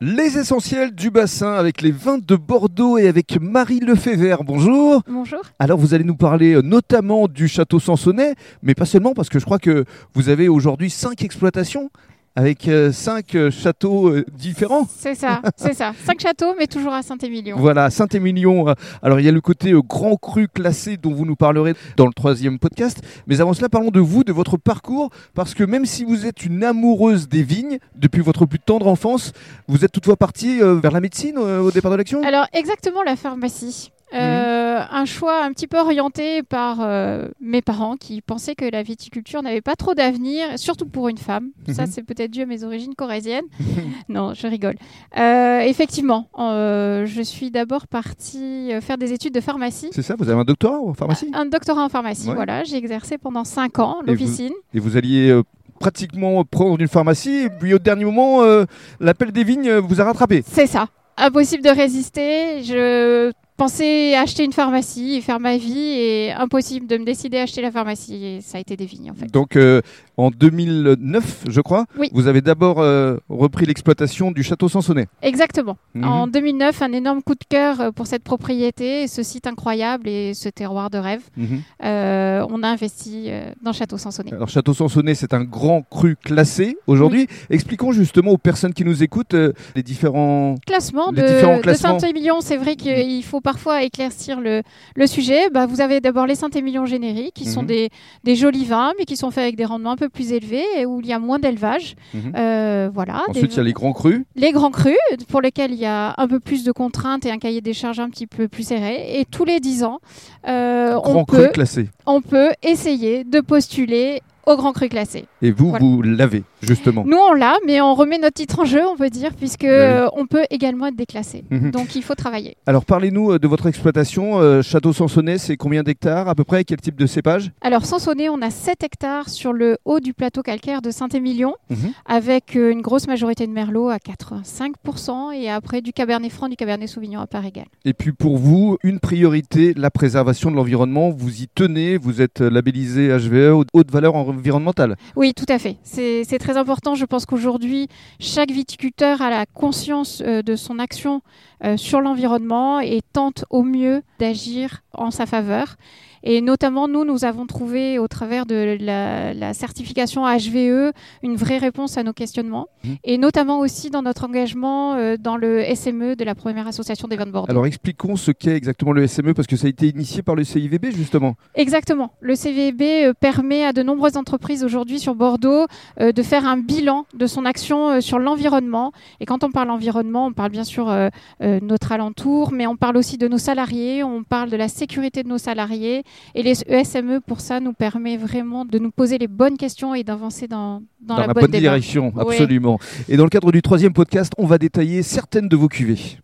Les essentiels du bassin avec les vins de Bordeaux et avec Marie Lefebvre. Bonjour. Bonjour. Alors vous allez nous parler euh, notamment du château Sansonnet, mais pas seulement parce que je crois que vous avez aujourd'hui cinq exploitations avec euh, cinq euh, châteaux euh, différents. C'est ça, c'est ça. Cinq châteaux, mais toujours à Saint-Émilion. Voilà, Saint-Émilion. Alors il y a le côté grand cru classé dont vous nous parlerez dans le troisième podcast. Mais avant cela, parlons de vous, de votre parcours, parce que même si vous êtes une amoureuse des vignes depuis votre plus tendre enfance, vous êtes toutefois partie vers la médecine au départ de l'action? Alors, exactement la pharmacie. Euh, Un choix un petit peu orienté par euh, mes parents qui pensaient que la viticulture n'avait pas trop d'avenir, surtout pour une femme. Ça, Mhm. c'est peut-être dû à mes origines corésiennes. non, je rigole. Euh, effectivement, je suis d'abord partie faire des études de pharmacie. C'est ça, vous avez un doctorat en pharmacie? Un doctorat en pharmacie, Ouais. voilà. J'ai exercé pendant cinq ans Et l'officine. et vous alliez pratiquement prendre une pharmacie, et puis au dernier moment, l'appel des vignes vous a rattrapé? C'est ça. Impossible de résister. Je pensais acheter une pharmacie et faire ma vie et impossible de me décider à acheter la pharmacie. Et ça a été des vignes en fait. Donc euh, en 2009, je crois, Oui. vous avez d'abord euh, repris l'exploitation du château Sansonnet. Exactement. Mhm. En 2009, un énorme coup de cœur euh, pour cette propriété, ce site incroyable et ce terroir de rêve. Mhm. Euh, on a investi dans Château Sansonnet. Alors Château Sansonnet, c'est un grand cru classé aujourd'hui. Expliquons justement aux personnes qui nous écoutent les différents... Classement Les de, différents de classements. Saint-Émilion, c'est vrai qu'il faut parfois éclaircir le, le sujet. Bah, vous avez d'abord les Saint-Émilion génériques, qui sont Mhm. des, des jolis vins, mais qui sont faits avec des rendements un peu plus élevés et où il y a moins d'élevage. Mhm. Euh, voilà. Ensuite, il y a les grands crus. les grands crus, pour lesquels il y a un peu plus de contraintes et un cahier des charges un petit peu plus serré. Et tous les 10 ans, euh, on, peut, on peut essayer de postuler au grand cru classé. Et vous, Voilà. vous l'avez, justement. Nous, on l'a, mais on remet notre titre en jeu, on peut dire, puisque oui. on peut également être déclassé. Mhm. Donc, il faut travailler. Alors parlez-nous euh, de votre exploitation. Euh, château Sansonnet, c'est combien d'hectares à peu près? Quel type de cépage? Alors, Sansonnet, on a 7 hectares sur le haut du plateau calcaire de Saint-Émilion, Mhm. avec euh, une grosse majorité de merlot à 85%, et après du cabernet franc, du cabernet sauvignon à part égale. Et puis pour vous, une priorité, la préservation de l'environnement. Vous y tenez, vous êtes labellisé HVE, haute- valeur Oui, tout à fait. C'est c'est très important. Je pense qu'aujourd'hui, chaque viticulteur a la conscience euh, de son action euh, sur l'environnement et tente au mieux d'agir en sa faveur. Et notamment, nous, nous avons trouvé au travers de la, la certification HVE une vraie réponse à nos questionnements. Mhm. Et notamment aussi dans notre engagement euh, dans le SME de la première association des vins de Bordeaux. Alors expliquons ce qu'est exactement le SME parce que ça a été initié par le CIVB justement. Exactement. Le CVB euh, permet à de nombreuses entreprises aujourd'hui sur Bordeaux euh, de faire un bilan de son action euh, sur l'environnement. Et quand on parle environnement, on parle bien sûr notre alentour, mais on parle aussi de nos salariés, on parle de la sécurité de nos salariés. Et les SME, pour ça, nous permet vraiment de nous poser les bonnes questions et d'avancer dans, dans, Dans, la, la bonne, direction, absolument. Et dans le cadre du troisième podcast, on va détailler certaines de vos cuvées.